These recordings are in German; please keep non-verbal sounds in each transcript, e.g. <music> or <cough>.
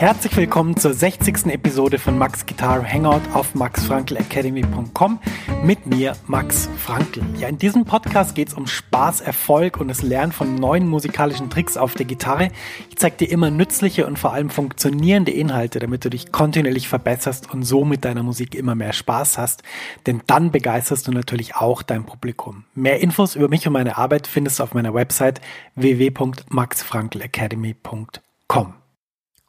Herzlich willkommen zur 60. Episode von Max Guitar Hangout auf maxfrankelacademy.com mit mir, Max Frankl. Ja, in diesem Podcast geht es um Spaß, Erfolg und das Lernen von neuen musikalischen Tricks auf der Gitarre. Ich zeige dir immer nützliche und vor allem funktionierende Inhalte, damit du dich kontinuierlich verbesserst und so mit deiner Musik immer mehr Spaß hast. Denn dann begeisterst du natürlich auch dein Publikum. Mehr Infos über mich und meine Arbeit findest du auf meiner Website www.maxfrankelacademy.com.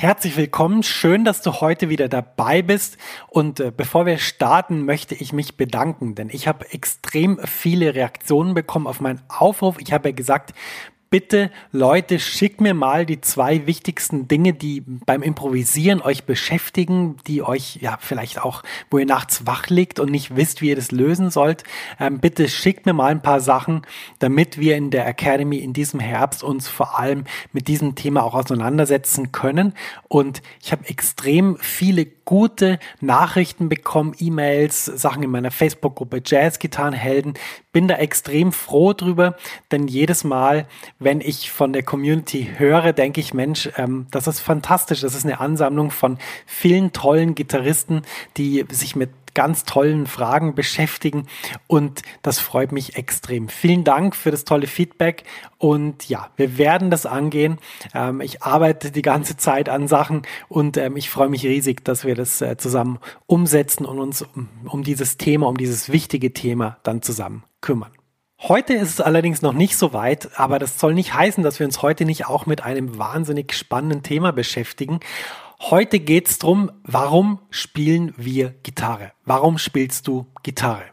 Herzlich willkommen, schön, dass du heute wieder dabei bist. Und äh, bevor wir starten, möchte ich mich bedanken, denn ich habe extrem viele Reaktionen bekommen auf meinen Aufruf. Ich habe ja gesagt, bitte Leute, schickt mir mal die zwei wichtigsten Dinge, die beim Improvisieren euch beschäftigen, die euch ja vielleicht auch, wo ihr nachts wach liegt und nicht wisst, wie ihr das lösen sollt. Ähm, bitte schickt mir mal ein paar Sachen, damit wir in der Academy in diesem Herbst uns vor allem mit diesem Thema auch auseinandersetzen können. Und ich habe extrem viele gute Nachrichten bekommen, E-Mails, Sachen in meiner Facebook-Gruppe Jazz-Gitarrenhelden. Bin da extrem froh drüber, denn jedes Mal, wenn ich von der Community höre, denke ich, Mensch, ähm, das ist fantastisch. Das ist eine Ansammlung von vielen tollen Gitarristen, die sich mit ganz tollen Fragen beschäftigen und das freut mich extrem. Vielen Dank für das tolle Feedback und ja, wir werden das angehen. Ähm, ich arbeite die ganze Zeit an Sachen und ähm, ich freue mich riesig, dass wir das äh, zusammen umsetzen und uns um, um dieses Thema, um dieses wichtige Thema dann zusammen kümmern. Heute ist es allerdings noch nicht so weit, aber das soll nicht heißen, dass wir uns heute nicht auch mit einem wahnsinnig spannenden Thema beschäftigen. Heute geht's drum, warum spielen wir Gitarre? Warum spielst du Gitarre?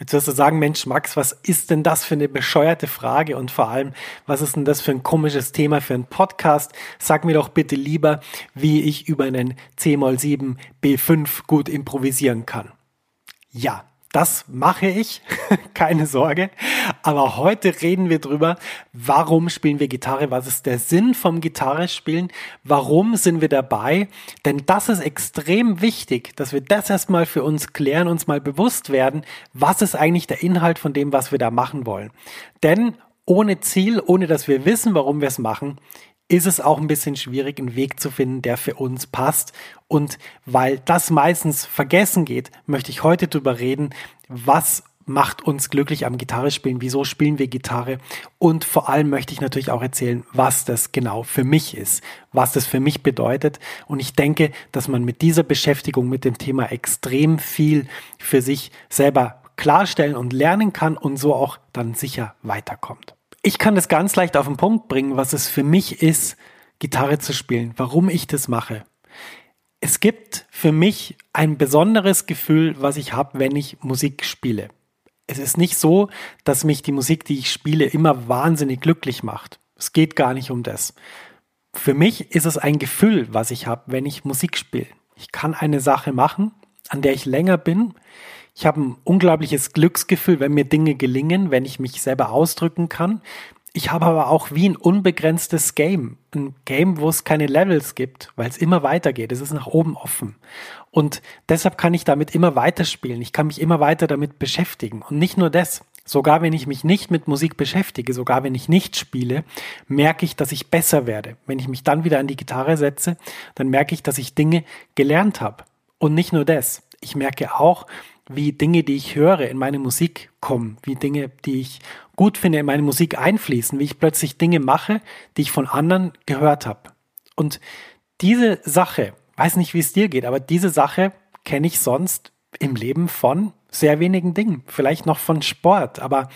Jetzt wirst du sagen, Mensch, Max, was ist denn das für eine bescheuerte Frage und vor allem, was ist denn das für ein komisches Thema für einen Podcast? Sag mir doch bitte lieber, wie ich über einen C-Moll 7 B5 gut improvisieren kann. Ja, das mache ich, <laughs> keine Sorge. Aber heute reden wir drüber, warum spielen wir Gitarre, was ist der Sinn vom Gitarrespielen, warum sind wir dabei. Denn das ist extrem wichtig, dass wir das erstmal für uns klären, uns mal bewusst werden, was ist eigentlich der Inhalt von dem, was wir da machen wollen. Denn ohne Ziel, ohne dass wir wissen, warum wir es machen, ist es auch ein bisschen schwierig, einen Weg zu finden, der für uns passt. Und weil das meistens vergessen geht, möchte ich heute darüber reden, was macht uns glücklich am Gitarre spielen, wieso spielen wir Gitarre und vor allem möchte ich natürlich auch erzählen, was das genau für mich ist, was das für mich bedeutet und ich denke, dass man mit dieser Beschäftigung mit dem Thema extrem viel für sich selber klarstellen und lernen kann und so auch dann sicher weiterkommt. Ich kann das ganz leicht auf den Punkt bringen, was es für mich ist, Gitarre zu spielen, warum ich das mache. Es gibt für mich ein besonderes Gefühl, was ich habe, wenn ich Musik spiele. Es ist nicht so, dass mich die Musik, die ich spiele, immer wahnsinnig glücklich macht. Es geht gar nicht um das. Für mich ist es ein Gefühl, was ich habe, wenn ich Musik spiele. Ich kann eine Sache machen, an der ich länger bin. Ich habe ein unglaubliches Glücksgefühl, wenn mir Dinge gelingen, wenn ich mich selber ausdrücken kann. Ich habe aber auch wie ein unbegrenztes Game. Ein Game, wo es keine Levels gibt, weil es immer weitergeht. Es ist nach oben offen. Und deshalb kann ich damit immer weiterspielen. Ich kann mich immer weiter damit beschäftigen. Und nicht nur das. Sogar wenn ich mich nicht mit Musik beschäftige, sogar wenn ich nicht spiele, merke ich, dass ich besser werde. Wenn ich mich dann wieder an die Gitarre setze, dann merke ich, dass ich Dinge gelernt habe. Und nicht nur das. Ich merke auch, wie Dinge, die ich höre, in meine Musik kommen, wie Dinge, die ich gut finde, in meine Musik einfließen, wie ich plötzlich Dinge mache, die ich von anderen gehört habe. Und diese Sache, weiß nicht, wie es dir geht, aber diese Sache kenne ich sonst im Leben von sehr wenigen Dingen, vielleicht noch von Sport. Aber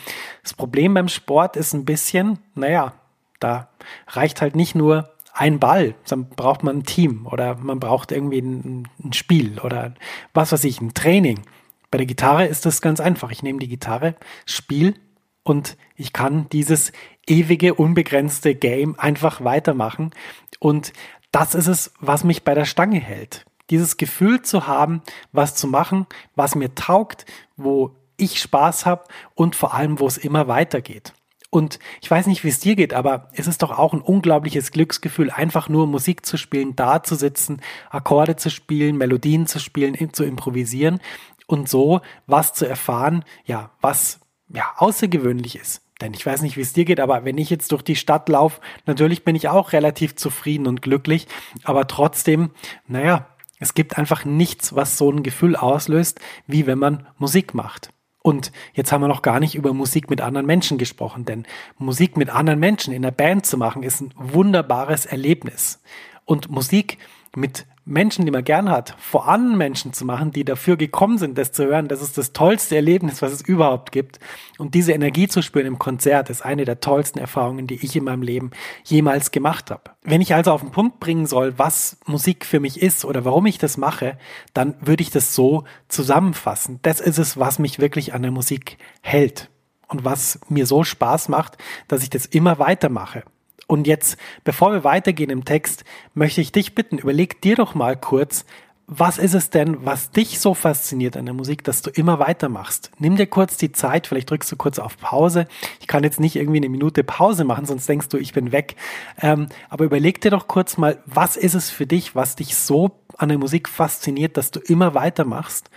das Problem beim Sport ist ein bisschen, naja, da reicht halt nicht nur ein Ball, dann braucht man ein Team oder man braucht irgendwie ein, ein Spiel oder was weiß ich, ein Training. Bei der Gitarre ist das ganz einfach. Ich nehme die Gitarre, spiele und ich kann dieses ewige, unbegrenzte Game einfach weitermachen. Und das ist es, was mich bei der Stange hält. Dieses Gefühl zu haben, was zu machen, was mir taugt, wo ich Spaß habe und vor allem, wo es immer weitergeht. Und ich weiß nicht, wie es dir geht, aber es ist doch auch ein unglaubliches Glücksgefühl, einfach nur Musik zu spielen, da zu sitzen, Akkorde zu spielen, Melodien zu spielen, zu improvisieren und so was zu erfahren, ja, was ja außergewöhnlich ist. Denn ich weiß nicht, wie es dir geht, aber wenn ich jetzt durch die Stadt laufe, natürlich bin ich auch relativ zufrieden und glücklich, aber trotzdem, naja, es gibt einfach nichts, was so ein Gefühl auslöst, wie wenn man Musik macht. Und jetzt haben wir noch gar nicht über Musik mit anderen Menschen gesprochen, denn Musik mit anderen Menschen in der Band zu machen, ist ein wunderbares Erlebnis. Und Musik mit Menschen, die man gern hat, vor anderen Menschen zu machen, die dafür gekommen sind, das zu hören, das ist das tollste Erlebnis, was es überhaupt gibt. Und diese Energie zu spüren im Konzert ist eine der tollsten Erfahrungen, die ich in meinem Leben jemals gemacht habe. Wenn ich also auf den Punkt bringen soll, was Musik für mich ist oder warum ich das mache, dann würde ich das so zusammenfassen. Das ist es, was mich wirklich an der Musik hält und was mir so Spaß macht, dass ich das immer weitermache. Und jetzt, bevor wir weitergehen im Text, möchte ich dich bitten, überleg dir doch mal kurz, was ist es denn, was dich so fasziniert an der Musik, dass du immer weitermachst? Nimm dir kurz die Zeit, vielleicht drückst du kurz auf Pause. Ich kann jetzt nicht irgendwie eine Minute Pause machen, sonst denkst du, ich bin weg. Ähm, aber überleg dir doch kurz mal, was ist es für dich, was dich so an der Musik fasziniert, dass du immer weitermachst?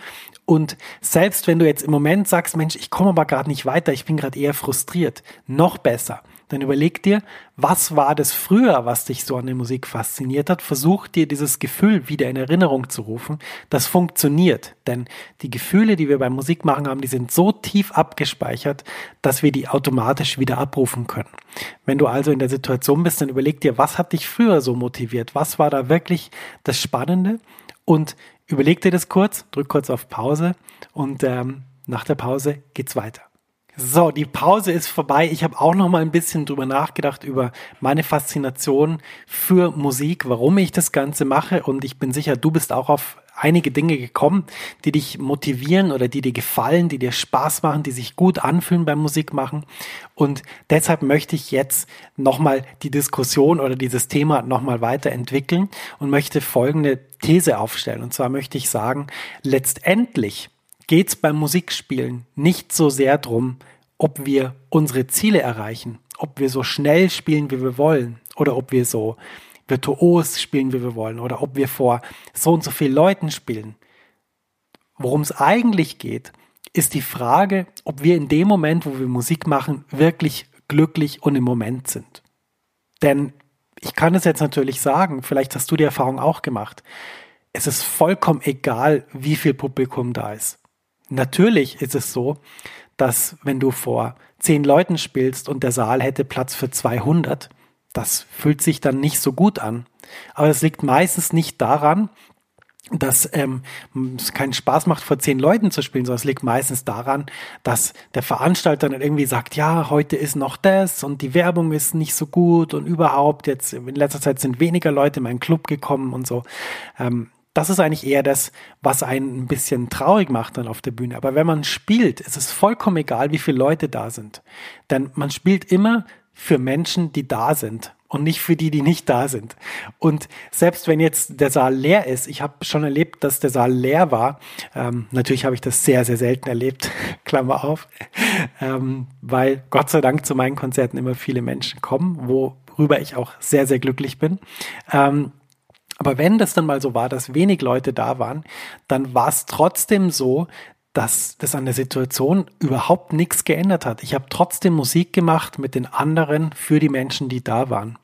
Und selbst wenn du jetzt im Moment sagst, Mensch, ich komme aber gerade nicht weiter, ich bin gerade eher frustriert, noch besser dann überleg dir, was war das früher, was dich so an der Musik fasziniert hat? Versuch dir dieses Gefühl wieder in Erinnerung zu rufen. Das funktioniert, denn die Gefühle, die wir beim Musikmachen haben, die sind so tief abgespeichert, dass wir die automatisch wieder abrufen können. Wenn du also in der Situation bist, dann überleg dir, was hat dich früher so motiviert? Was war da wirklich das Spannende? Und überleg dir das kurz, drück kurz auf Pause und ähm, nach der Pause geht's weiter. So, die Pause ist vorbei. Ich habe auch noch mal ein bisschen drüber nachgedacht über meine Faszination für Musik, warum ich das Ganze mache und ich bin sicher, du bist auch auf einige Dinge gekommen, die dich motivieren oder die dir gefallen, die dir Spaß machen, die sich gut anfühlen beim Musikmachen. Und deshalb möchte ich jetzt nochmal die Diskussion oder dieses Thema nochmal weiterentwickeln und möchte folgende These aufstellen. Und zwar möchte ich sagen, letztendlich geht es beim Musikspielen nicht so sehr drum, ob wir unsere Ziele erreichen, ob wir so schnell spielen, wie wir wollen, oder ob wir so virtuos spielen, wie wir wollen, oder ob wir vor so und so vielen Leuten spielen. Worum es eigentlich geht, ist die Frage, ob wir in dem Moment, wo wir Musik machen, wirklich glücklich und im Moment sind. Denn ich kann es jetzt natürlich sagen, vielleicht hast du die Erfahrung auch gemacht. Es ist vollkommen egal, wie viel Publikum da ist. Natürlich ist es so, dass wenn du vor zehn Leuten spielst und der Saal hätte Platz für 200, das fühlt sich dann nicht so gut an. Aber es liegt meistens nicht daran, dass ähm, es keinen Spaß macht, vor zehn Leuten zu spielen, sondern es liegt meistens daran, dass der Veranstalter dann irgendwie sagt, ja, heute ist noch das und die Werbung ist nicht so gut und überhaupt jetzt in letzter Zeit sind weniger Leute in meinen Club gekommen und so. Ähm, das ist eigentlich eher das, was einen ein bisschen traurig macht dann auf der Bühne. Aber wenn man spielt, ist es vollkommen egal, wie viele Leute da sind. Denn man spielt immer für Menschen, die da sind und nicht für die, die nicht da sind. Und selbst wenn jetzt der Saal leer ist, ich habe schon erlebt, dass der Saal leer war. Ähm, natürlich habe ich das sehr, sehr selten erlebt, <laughs> Klammer auf, ähm, weil Gott sei Dank zu meinen Konzerten immer viele Menschen kommen, worüber ich auch sehr, sehr glücklich bin. Ähm, aber wenn das dann mal so war, dass wenig Leute da waren, dann war es trotzdem so, dass das an der Situation überhaupt nichts geändert hat. Ich habe trotzdem Musik gemacht mit den anderen für die Menschen, die da waren.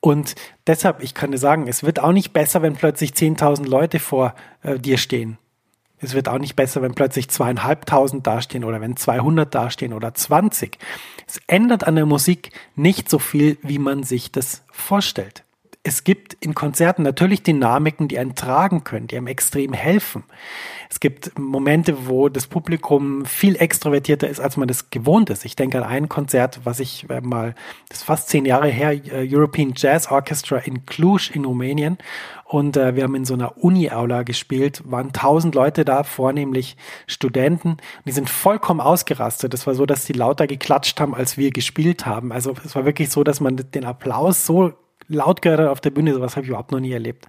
Und deshalb, ich kann dir sagen, es wird auch nicht besser, wenn plötzlich 10.000 Leute vor äh, dir stehen. Es wird auch nicht besser, wenn plötzlich zweieinhalbtausend dastehen oder wenn 200 dastehen oder 20. Es ändert an der Musik nicht so viel, wie man sich das vorstellt. Es gibt in Konzerten natürlich Dynamiken, die einen tragen können, die einem extrem helfen. Es gibt Momente, wo das Publikum viel extrovertierter ist, als man das gewohnt ist. Ich denke an ein Konzert, was ich äh, mal, das ist fast zehn Jahre her, äh, European Jazz Orchestra in Cluj in Rumänien. Und äh, wir haben in so einer Uni-Aula gespielt, waren tausend Leute da, vornehmlich Studenten. Die sind vollkommen ausgerastet. Es war so, dass die lauter geklatscht haben, als wir gespielt haben. Also es war wirklich so, dass man den Applaus so laut hat auf der Bühne, sowas habe ich überhaupt noch nie erlebt.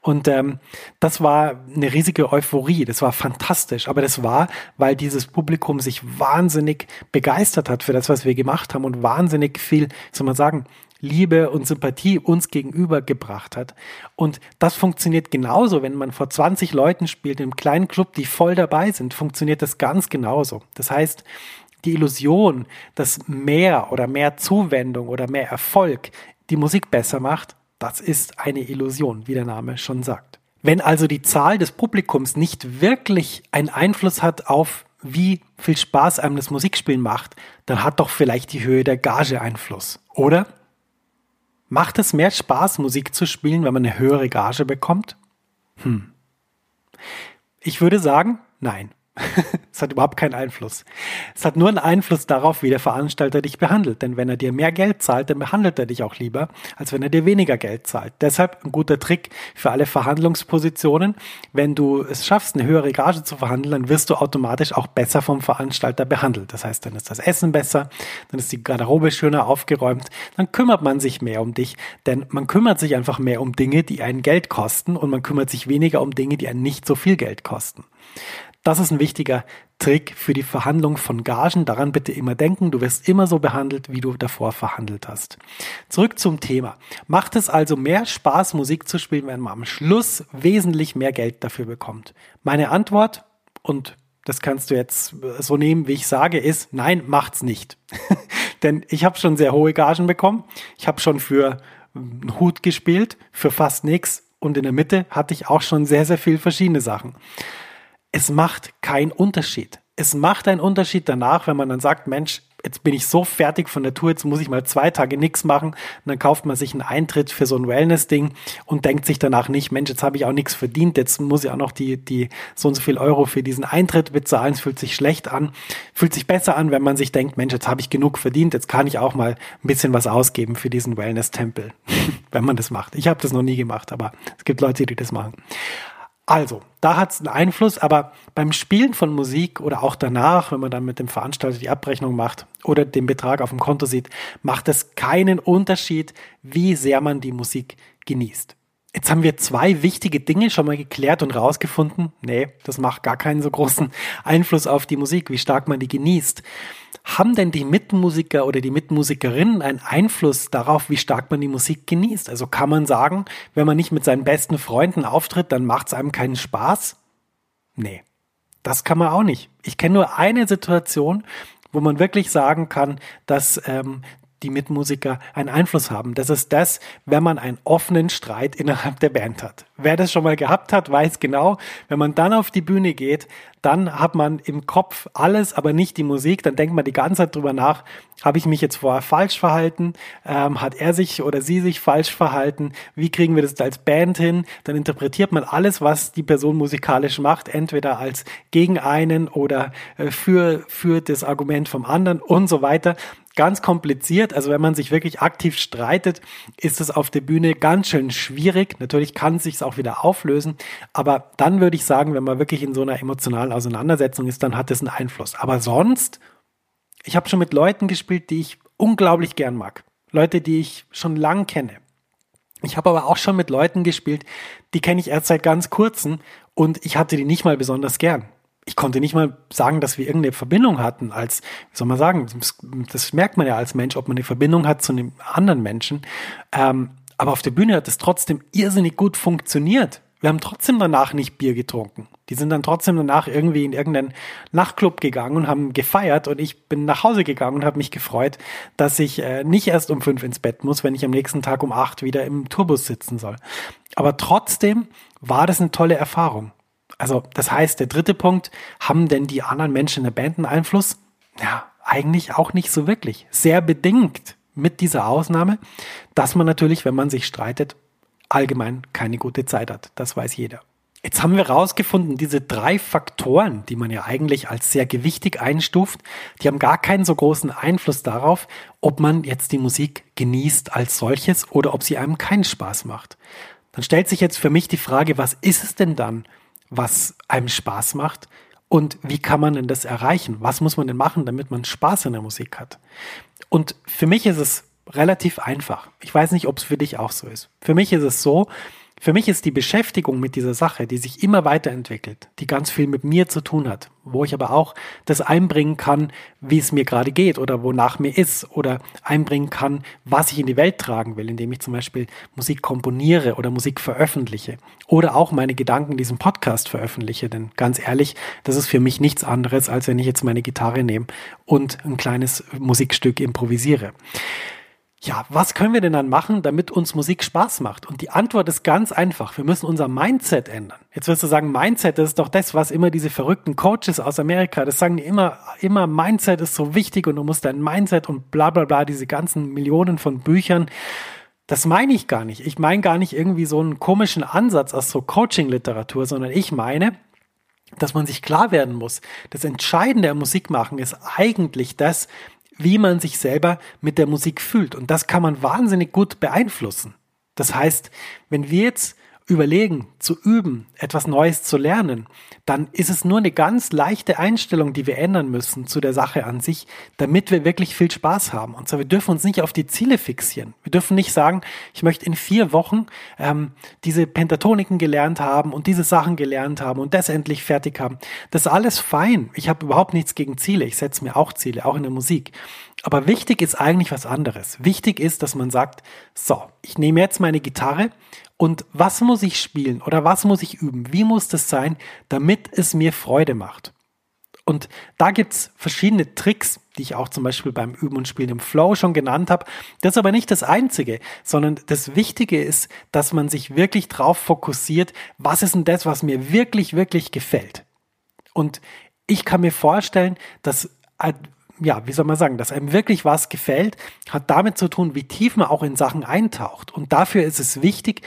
Und ähm, das war eine riesige Euphorie, das war fantastisch, aber das war, weil dieses Publikum sich wahnsinnig begeistert hat für das, was wir gemacht haben und wahnsinnig viel, soll man sagen, Liebe und Sympathie uns gegenüber gebracht hat. Und das funktioniert genauso, wenn man vor 20 Leuten spielt, im kleinen Club, die voll dabei sind, funktioniert das ganz genauso. Das heißt, die Illusion, dass mehr oder mehr Zuwendung oder mehr Erfolg die Musik besser macht, das ist eine Illusion, wie der Name schon sagt. Wenn also die Zahl des Publikums nicht wirklich einen Einfluss hat auf wie viel Spaß einem das Musikspielen macht, dann hat doch vielleicht die Höhe der Gage Einfluss, oder? Macht es mehr Spaß, Musik zu spielen, wenn man eine höhere Gage bekommt? Hm. Ich würde sagen, nein. <laughs> es hat überhaupt keinen Einfluss. Es hat nur einen Einfluss darauf, wie der Veranstalter dich behandelt. Denn wenn er dir mehr Geld zahlt, dann behandelt er dich auch lieber, als wenn er dir weniger Geld zahlt. Deshalb ein guter Trick für alle Verhandlungspositionen. Wenn du es schaffst, eine höhere Gage zu verhandeln, dann wirst du automatisch auch besser vom Veranstalter behandelt. Das heißt, dann ist das Essen besser, dann ist die Garderobe schöner aufgeräumt, dann kümmert man sich mehr um dich. Denn man kümmert sich einfach mehr um Dinge, die einen Geld kosten und man kümmert sich weniger um Dinge, die einen nicht so viel Geld kosten. Das ist ein wichtiger Trick für die Verhandlung von Gagen. Daran bitte immer denken. Du wirst immer so behandelt, wie du davor verhandelt hast. Zurück zum Thema. Macht es also mehr Spaß, Musik zu spielen, wenn man am Schluss wesentlich mehr Geld dafür bekommt? Meine Antwort, und das kannst du jetzt so nehmen, wie ich sage, ist, nein, macht's nicht. <laughs> Denn ich habe schon sehr hohe Gagen bekommen. Ich habe schon für einen Hut gespielt, für fast nichts. Und in der Mitte hatte ich auch schon sehr, sehr viel verschiedene Sachen es macht keinen Unterschied. Es macht einen Unterschied danach, wenn man dann sagt, Mensch, jetzt bin ich so fertig von der Tour, jetzt muss ich mal zwei Tage nichts machen. Und dann kauft man sich einen Eintritt für so ein Wellness-Ding und denkt sich danach nicht, Mensch, jetzt habe ich auch nichts verdient, jetzt muss ich auch noch die, die so und so viel Euro für diesen Eintritt bezahlen. Es fühlt sich schlecht an. Fühlt sich besser an, wenn man sich denkt, Mensch, jetzt habe ich genug verdient, jetzt kann ich auch mal ein bisschen was ausgeben für diesen Wellness-Tempel, <laughs> wenn man das macht. Ich habe das noch nie gemacht, aber es gibt Leute, die das machen. Also, da hat es einen Einfluss, aber beim Spielen von Musik oder auch danach, wenn man dann mit dem Veranstalter die Abrechnung macht oder den Betrag auf dem Konto sieht, macht es keinen Unterschied, wie sehr man die Musik genießt. Jetzt haben wir zwei wichtige Dinge schon mal geklärt und rausgefunden. Nee, das macht gar keinen so großen Einfluss auf die Musik, wie stark man die genießt. Haben denn die Mitmusiker oder die Mitmusikerinnen einen Einfluss darauf, wie stark man die Musik genießt? Also kann man sagen, wenn man nicht mit seinen besten Freunden auftritt, dann macht es einem keinen Spaß? Nee, das kann man auch nicht. Ich kenne nur eine Situation, wo man wirklich sagen kann, dass ähm, die Mitmusiker einen Einfluss haben. Das ist das, wenn man einen offenen Streit innerhalb der Band hat. Wer das schon mal gehabt hat, weiß genau, wenn man dann auf die Bühne geht, dann hat man im Kopf alles, aber nicht die Musik. Dann denkt man die ganze Zeit drüber nach, habe ich mich jetzt vorher falsch verhalten? Ähm, hat er sich oder sie sich falsch verhalten? Wie kriegen wir das als Band hin? Dann interpretiert man alles, was die Person musikalisch macht, entweder als gegen einen oder äh, für, für das Argument vom anderen und so weiter ganz kompliziert. Also wenn man sich wirklich aktiv streitet, ist es auf der Bühne ganz schön schwierig. Natürlich kann es sich auch wieder auflösen, aber dann würde ich sagen, wenn man wirklich in so einer emotionalen Auseinandersetzung ist, dann hat es einen Einfluss. Aber sonst, ich habe schon mit Leuten gespielt, die ich unglaublich gern mag. Leute, die ich schon lang kenne. Ich habe aber auch schon mit Leuten gespielt, die kenne ich erst seit ganz kurzem und ich hatte die nicht mal besonders gern. Ich konnte nicht mal sagen, dass wir irgendeine Verbindung hatten als, wie soll man sagen, das, das merkt man ja als Mensch, ob man eine Verbindung hat zu einem anderen Menschen. Ähm, aber auf der Bühne hat es trotzdem irrsinnig gut funktioniert. Wir haben trotzdem danach nicht Bier getrunken. Die sind dann trotzdem danach irgendwie in irgendeinen Nachtclub gegangen und haben gefeiert und ich bin nach Hause gegangen und habe mich gefreut, dass ich äh, nicht erst um fünf ins Bett muss, wenn ich am nächsten Tag um acht wieder im Tourbus sitzen soll. Aber trotzdem war das eine tolle Erfahrung. Also das heißt, der dritte Punkt, haben denn die anderen Menschen in der Band einen Einfluss? Ja, eigentlich auch nicht so wirklich. Sehr bedingt mit dieser Ausnahme, dass man natürlich, wenn man sich streitet, allgemein keine gute Zeit hat. Das weiß jeder. Jetzt haben wir herausgefunden, diese drei Faktoren, die man ja eigentlich als sehr gewichtig einstuft, die haben gar keinen so großen Einfluss darauf, ob man jetzt die Musik genießt als solches oder ob sie einem keinen Spaß macht. Dann stellt sich jetzt für mich die Frage, was ist es denn dann, was einem Spaß macht und wie kann man denn das erreichen? Was muss man denn machen, damit man Spaß in der Musik hat? Und für mich ist es relativ einfach. Ich weiß nicht, ob es für dich auch so ist. Für mich ist es so, für mich ist die Beschäftigung mit dieser Sache, die sich immer weiterentwickelt, die ganz viel mit mir zu tun hat, wo ich aber auch das einbringen kann, wie es mir gerade geht oder wonach mir ist oder einbringen kann, was ich in die Welt tragen will, indem ich zum Beispiel Musik komponiere oder Musik veröffentliche oder auch meine Gedanken in diesem Podcast veröffentliche. Denn ganz ehrlich, das ist für mich nichts anderes, als wenn ich jetzt meine Gitarre nehme und ein kleines Musikstück improvisiere ja, was können wir denn dann machen, damit uns Musik Spaß macht? Und die Antwort ist ganz einfach. Wir müssen unser Mindset ändern. Jetzt wirst du sagen, Mindset, das ist doch das, was immer diese verrückten Coaches aus Amerika, das sagen die immer, immer Mindset ist so wichtig und du musst dein Mindset und bla, bla, bla, diese ganzen Millionen von Büchern. Das meine ich gar nicht. Ich meine gar nicht irgendwie so einen komischen Ansatz aus so Coaching-Literatur, sondern ich meine, dass man sich klar werden muss. Das Entscheidende am Musikmachen ist eigentlich das, wie man sich selber mit der Musik fühlt. Und das kann man wahnsinnig gut beeinflussen. Das heißt, wenn wir jetzt überlegen, zu üben, etwas Neues zu lernen, dann ist es nur eine ganz leichte Einstellung, die wir ändern müssen zu der Sache an sich, damit wir wirklich viel Spaß haben. Und zwar, wir dürfen uns nicht auf die Ziele fixieren. Wir dürfen nicht sagen, ich möchte in vier Wochen ähm, diese Pentatoniken gelernt haben und diese Sachen gelernt haben und das endlich fertig haben. Das ist alles fein. Ich habe überhaupt nichts gegen Ziele. Ich setze mir auch Ziele, auch in der Musik. Aber wichtig ist eigentlich was anderes. Wichtig ist, dass man sagt, so, ich nehme jetzt meine Gitarre und was muss ich spielen oder was muss ich üben? Wie muss das sein, damit es mir Freude macht? Und da gibt's verschiedene Tricks, die ich auch zum Beispiel beim Üben und Spielen im Flow schon genannt habe. Das ist aber nicht das Einzige, sondern das Wichtige ist, dass man sich wirklich drauf fokussiert, was ist denn das, was mir wirklich, wirklich gefällt. Und ich kann mir vorstellen, dass ja, wie soll man sagen, dass einem wirklich was gefällt, hat damit zu tun, wie tief man auch in Sachen eintaucht. Und dafür ist es wichtig,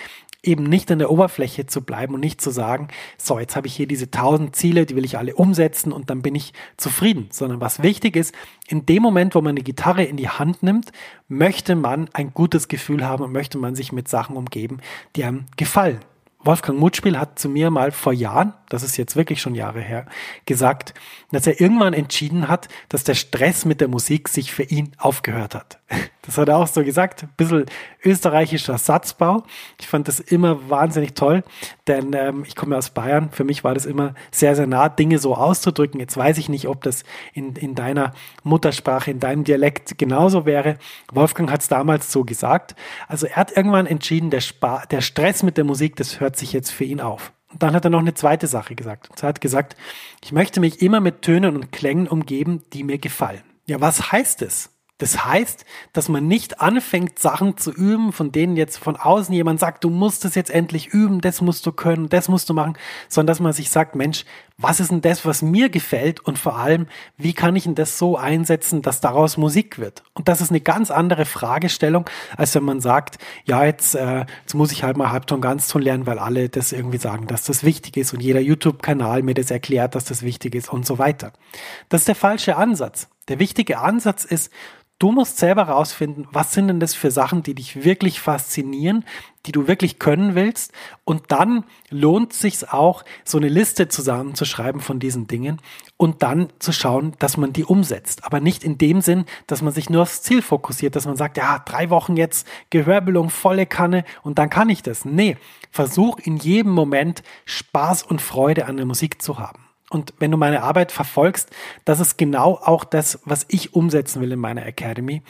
eben nicht an der Oberfläche zu bleiben und nicht zu sagen, so, jetzt habe ich hier diese tausend Ziele, die will ich alle umsetzen und dann bin ich zufrieden, sondern was wichtig ist, in dem Moment, wo man eine Gitarre in die Hand nimmt, möchte man ein gutes Gefühl haben und möchte man sich mit Sachen umgeben, die einem gefallen. Wolfgang Mutspiel hat zu mir mal vor Jahren, das ist jetzt wirklich schon Jahre her, gesagt, dass er irgendwann entschieden hat, dass der Stress mit der Musik sich für ihn aufgehört hat. <laughs> Das hat er auch so gesagt, ein bisschen österreichischer Satzbau. Ich fand das immer wahnsinnig toll, denn ähm, ich komme aus Bayern. Für mich war das immer sehr, sehr nah, Dinge so auszudrücken. Jetzt weiß ich nicht, ob das in, in deiner Muttersprache, in deinem Dialekt genauso wäre. Wolfgang hat es damals so gesagt. Also er hat irgendwann entschieden, der, Spa der Stress mit der Musik, das hört sich jetzt für ihn auf. Und dann hat er noch eine zweite Sache gesagt. Er hat gesagt, ich möchte mich immer mit Tönen und Klängen umgeben, die mir gefallen. Ja, was heißt es? Das heißt, dass man nicht anfängt, Sachen zu üben, von denen jetzt von außen jemand sagt, du musst es jetzt endlich üben, das musst du können, das musst du machen, sondern dass man sich sagt, Mensch, was ist denn das, was mir gefällt und vor allem, wie kann ich denn das so einsetzen, dass daraus Musik wird? Und das ist eine ganz andere Fragestellung, als wenn man sagt, ja, jetzt, äh, jetzt muss ich halt mal Halbton, Ganzton lernen, weil alle das irgendwie sagen, dass das wichtig ist und jeder YouTube-Kanal mir das erklärt, dass das wichtig ist und so weiter. Das ist der falsche Ansatz. Der wichtige Ansatz ist, Du musst selber rausfinden, was sind denn das für Sachen, die dich wirklich faszinieren, die du wirklich können willst. Und dann lohnt sich's auch, so eine Liste zusammenzuschreiben von diesen Dingen und dann zu schauen, dass man die umsetzt. Aber nicht in dem Sinn, dass man sich nur aufs Ziel fokussiert, dass man sagt, ja, drei Wochen jetzt Gehörbelung, volle Kanne und dann kann ich das. Nee, versuch in jedem Moment Spaß und Freude an der Musik zu haben. Und wenn du meine Arbeit verfolgst, das ist genau auch das, was ich umsetzen will in meiner Academy.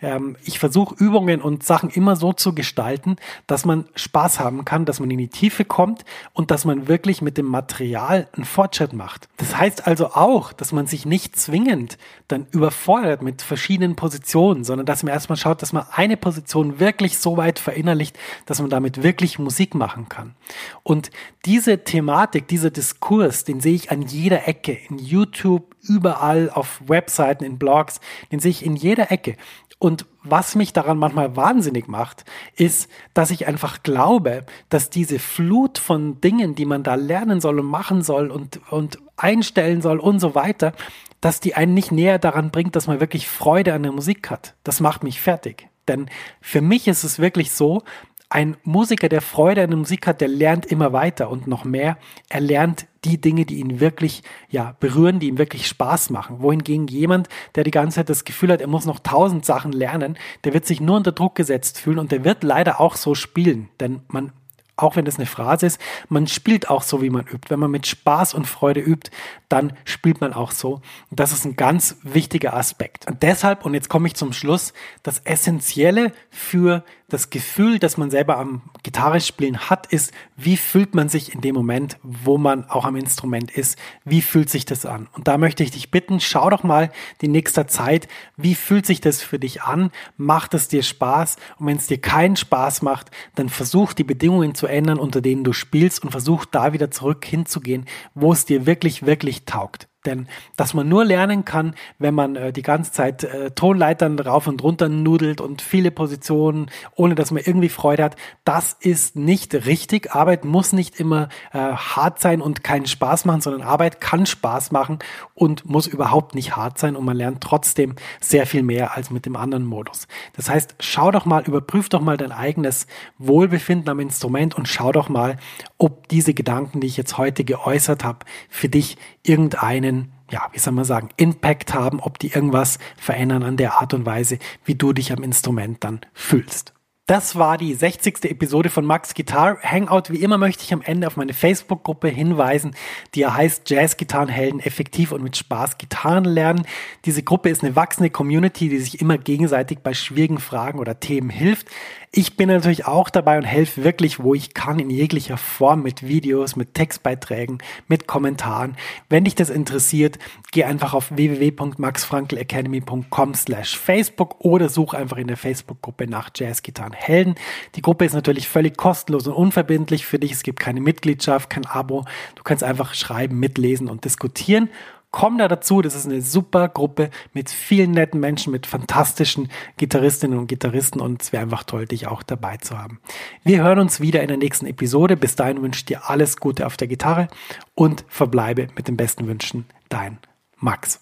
Ähm, ich versuche Übungen und Sachen immer so zu gestalten, dass man Spaß haben kann, dass man in die Tiefe kommt und dass man wirklich mit dem Material einen Fortschritt macht. Das heißt also auch, dass man sich nicht zwingend dann überfordert mit verschiedenen Positionen, sondern dass man erstmal schaut, dass man eine Position wirklich so weit verinnerlicht, dass man damit wirklich Musik machen kann. Und diese Thematik, dieser Diskurs, den sehe ich an jeder Ecke, in YouTube, überall, auf Webseiten, in Blogs, den sehe ich in jeder Ecke. Und was mich daran manchmal wahnsinnig macht, ist, dass ich einfach glaube, dass diese Flut von Dingen, die man da lernen soll und machen soll und, und einstellen soll und so weiter, dass die einen nicht näher daran bringt, dass man wirklich Freude an der Musik hat. Das macht mich fertig. Denn für mich ist es wirklich so, ein Musiker, der Freude an der Musik hat, der lernt immer weiter und noch mehr. Er lernt die Dinge, die ihn wirklich ja, berühren, die ihm wirklich Spaß machen. Wohingegen jemand, der die ganze Zeit das Gefühl hat, er muss noch tausend Sachen lernen, der wird sich nur unter Druck gesetzt fühlen und der wird leider auch so spielen. Denn man auch wenn das eine Phrase ist, man spielt auch so, wie man übt. Wenn man mit Spaß und Freude übt, dann spielt man auch so. Und das ist ein ganz wichtiger Aspekt. Und deshalb, und jetzt komme ich zum Schluss, das Essentielle für das Gefühl, das man selber am Gitarre spielen hat, ist, wie fühlt man sich in dem Moment, wo man auch am Instrument ist? Wie fühlt sich das an? Und da möchte ich dich bitten, schau doch mal die nächste Zeit, wie fühlt sich das für dich an? Macht es dir Spaß? Und wenn es dir keinen Spaß macht, dann versuch die Bedingungen zu ändern, unter denen du spielst und versuch da wieder zurück hinzugehen, wo es dir wirklich, wirklich taugt. Denn dass man nur lernen kann, wenn man äh, die ganze Zeit äh, Tonleitern rauf und runter nudelt und viele Positionen, ohne dass man irgendwie Freude hat, das ist nicht richtig. Arbeit muss nicht immer äh, hart sein und keinen Spaß machen, sondern Arbeit kann Spaß machen und muss überhaupt nicht hart sein und man lernt trotzdem sehr viel mehr als mit dem anderen Modus. Das heißt, schau doch mal, überprüf doch mal dein eigenes Wohlbefinden am Instrument und schau doch mal, ob diese Gedanken, die ich jetzt heute geäußert habe, für dich irgendeinen ja, wie soll man sagen, Impact haben, ob die irgendwas verändern an der Art und Weise, wie du dich am Instrument dann fühlst. Das war die 60. Episode von Max Guitar Hangout. Wie immer möchte ich am Ende auf meine Facebook-Gruppe hinweisen, die ja heißt Jazz-Gitarrenhelden effektiv und mit Spaß Gitarren lernen. Diese Gruppe ist eine wachsende Community, die sich immer gegenseitig bei schwierigen Fragen oder Themen hilft. Ich bin natürlich auch dabei und helfe wirklich, wo ich kann, in jeglicher Form mit Videos, mit Textbeiträgen, mit Kommentaren. Wenn dich das interessiert, geh einfach auf www.maxfrankelacademy.com slash Facebook oder such einfach in der Facebook-Gruppe nach Jazzgitarren Helden. Die Gruppe ist natürlich völlig kostenlos und unverbindlich für dich. Es gibt keine Mitgliedschaft, kein Abo. Du kannst einfach schreiben, mitlesen und diskutieren komm da dazu. Das ist eine super Gruppe mit vielen netten Menschen, mit fantastischen Gitarristinnen und Gitarristen und es wäre einfach toll, dich auch dabei zu haben. Wir hören uns wieder in der nächsten Episode. Bis dahin wünsche ich dir alles Gute auf der Gitarre und verbleibe mit den besten Wünschen. Dein Max.